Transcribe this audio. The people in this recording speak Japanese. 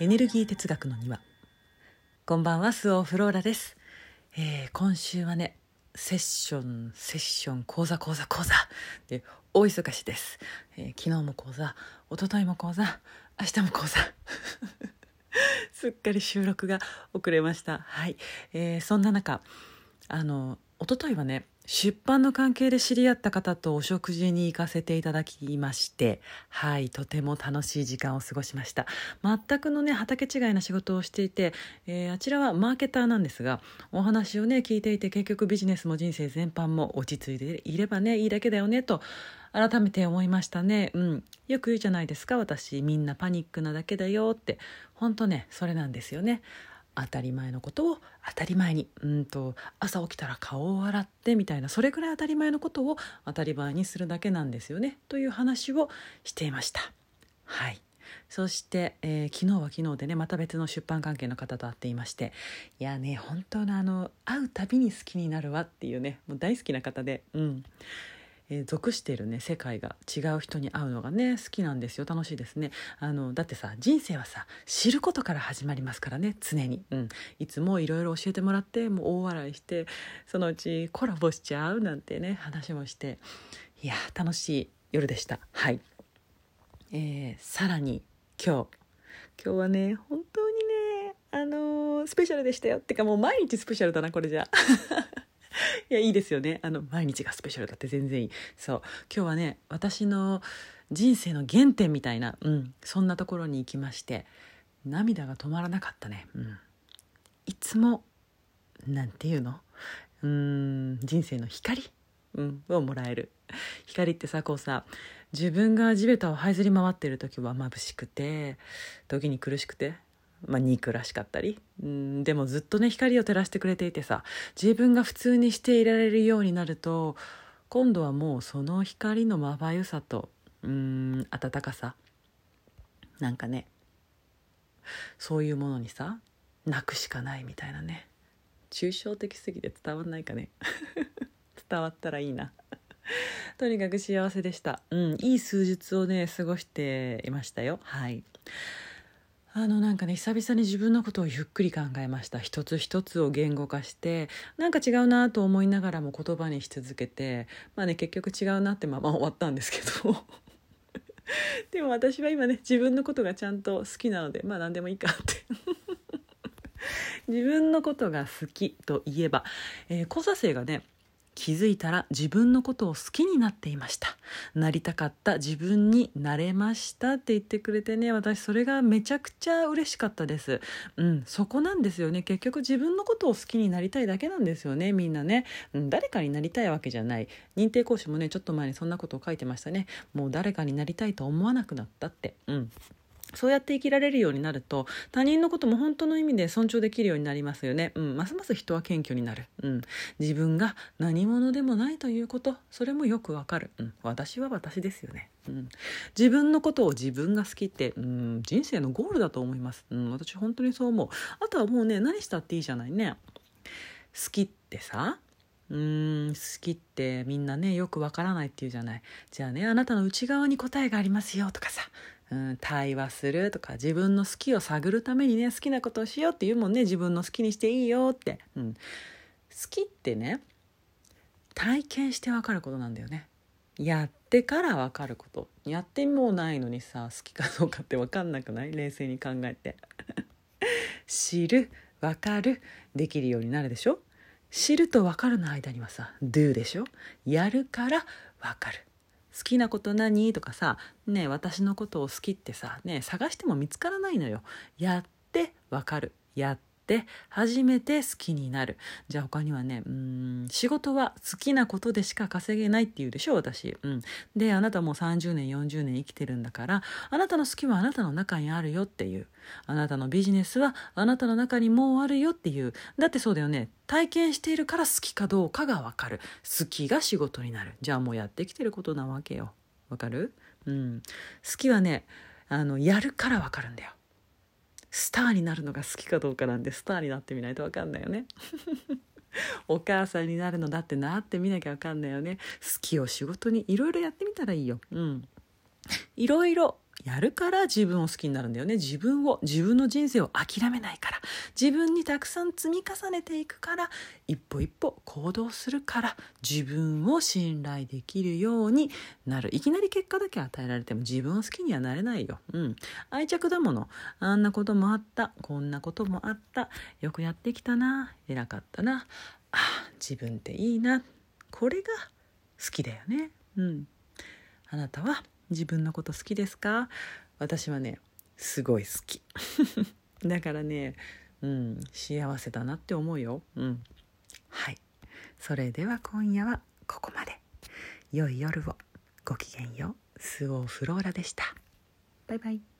エネルギー哲学の庭。こんばんはスオフローラです、えー今週はねセッションセッション講座講座講座。で大忙しです、えー昨日も講座一昨日も講座明日も講座。すっかり収録が遅れました。はい、えーそんな中あの一昨日はね出版の関係で知り合った方とお食事に行かせていただきましてはいとても楽しい時間を過ごしました。全くのね畑違いな仕事をしていて、えーあちらはマーケターなんですがお話をね聞いていて結局ビジネスも人生全般も落ち着いていればねいいだけだよねと改めて思いましたね。うん。よく言うじゃないですか私みんなパニックなだけだよって。本当ねそれなんですよね。当たり前のことを当たり前に。うんと朝起きたら顔を洗ってみたいなそれくらい当たり前のことを当たり前にするだけなんですよね。という話をしていました。はい。そして、えー昨日は昨日でねまた別の出版関係の方と会っていましていやね本当のあの会うたびに好きになるわっていうねもう大好きな方で。うん。えー属しているね世界が違う人に会うのがね好きなんですよ。楽しいですね。あのだってさ人生はさ知ることから始まりますからね常に、うん、いつもいろいろ教えてもらってもう大笑いしてそのうちコラボしちゃうなんてね話もして。いや楽しい夜でした。はい、えーさらに今日。今日はね本当にねあのースペシャルでしたよ。ってかもう毎日スペシャルだなこれじゃ。いやいいですよね。あの毎日がスペシャルだって全然いい。そう。今日はね私の人生の原点みたいな、うん、そんなところに行きまして涙が止まらなかったね、うん、いつもなんていうの？うーん。人生の光、うん、をもらえる。光ってさこうさ自分が地べたを這いずり回ってる時は眩しくて時に苦しくてまあ、憎らしかったり。うんでもずっとね光を照らしてくれていてさ自分が普通にしていられるようになると今度はもうその光のまばゆさとうん温かさなんかねそういうものにさ泣くしかないみたいなね。抽象的すぎて伝わんないかね。伝わったらいいな。とにかく幸せでした。うんいい数日をね過ごしていましたよ。はい。あのなんかね久々に自分のことをゆっくり考えました。一つ一つを言語化してなんか違うなと思いながらも言葉にし続けてまあね結局違うなってまま終わったんですけど。でも私は今ね自分のことがちゃんと好きなのでまあ何でもいいかって。自分のことが好きといえば、えー、交差生がね気づいたら自分のことを好きになっていました。なりたかった自分になれましたって言ってくれてね私それがめちゃくちゃ嬉しかったです。うんそこなんですよね。結局自分のことを好きになりたいだけなんですよねみんなね、うん、誰かになりたいわけじゃない。認定講師もねちょっと前にそんなことを書いてましたね。もう誰かになりたいと思わなくなったって。うん。そうやって生きられるようになると他人のことも本当の意味で尊重できるようになりますよね。うん、ますます人は謙虚になる。うん、自分が何者でもないということ、それもよくわかる。うん、私は私ですよね。うん、自分のことを自分が好きって、うん、人生のゴールだと思います。うん、私本当にそう思う。あとはもうね、何したっていいじゃないね。好きってさ、うーん好きってみんなねよくわからないっていうじゃないじゃあねあなたの内側に答えがありますよとかさうん、対話するとか自分の好きを探るためにね好きなことをしようっていうもんね自分の好きにしていいよって、うん、好きってね体験して分かることなんだよね。やってから分かること。やってもないのにさ好きかどうかって分かんなくない？冷静に考えて。知る分かるできるようになるでしょ？知ると分かるの間にはさ do でしょ？やるから分かる。好きなこと何？とかさね私のことを好きってさね探しても見つからないのよ。やってわかる。やって初めて好きになる。じゃあ他にはねうん仕事は好きなことでしか稼げないって言うでしょ私、うん、であなたもう30年40年生きてるんだからあなたの好きはあなたの中にあるよっていう。あなたのビジネスはあなたの中にもうあるよっていう。だってそうだよね。体験しているから好きかどうかがわかる。好きが仕事になる。じゃあもうやってきてることなわけよ。わかる？うん。好きはねあのやるからわかるんだよ。スターになるのが好きかどうかなんでスターになってみないと分かんないよね。お母さんになるのだってなってみなきゃ分かんないよね。好きを仕事にいろいろやってみたらいいよ。うん。いろいろやるから自分を好きになるんだよね。自分を自分の人生を諦めないから。自分にたくさん積み重ねていくから一歩一歩行動するから自分を信頼できるようになる。いきなり結果だけ与えられても自分を好きにはなれないよ、うん、愛着だもの。あんなこともあった。こんなこともあった。よくやってきたな。偉かったな。あ自分っていいな。これが好きだよね。うん。あなたは自分のこと好きですか？私はねすごい好き。だからねうん幸せだなって思うよ。うん。はい。それでは今夜はここまで。良い夜を。ごきげんよう。スオーフローラでした。バイバイ。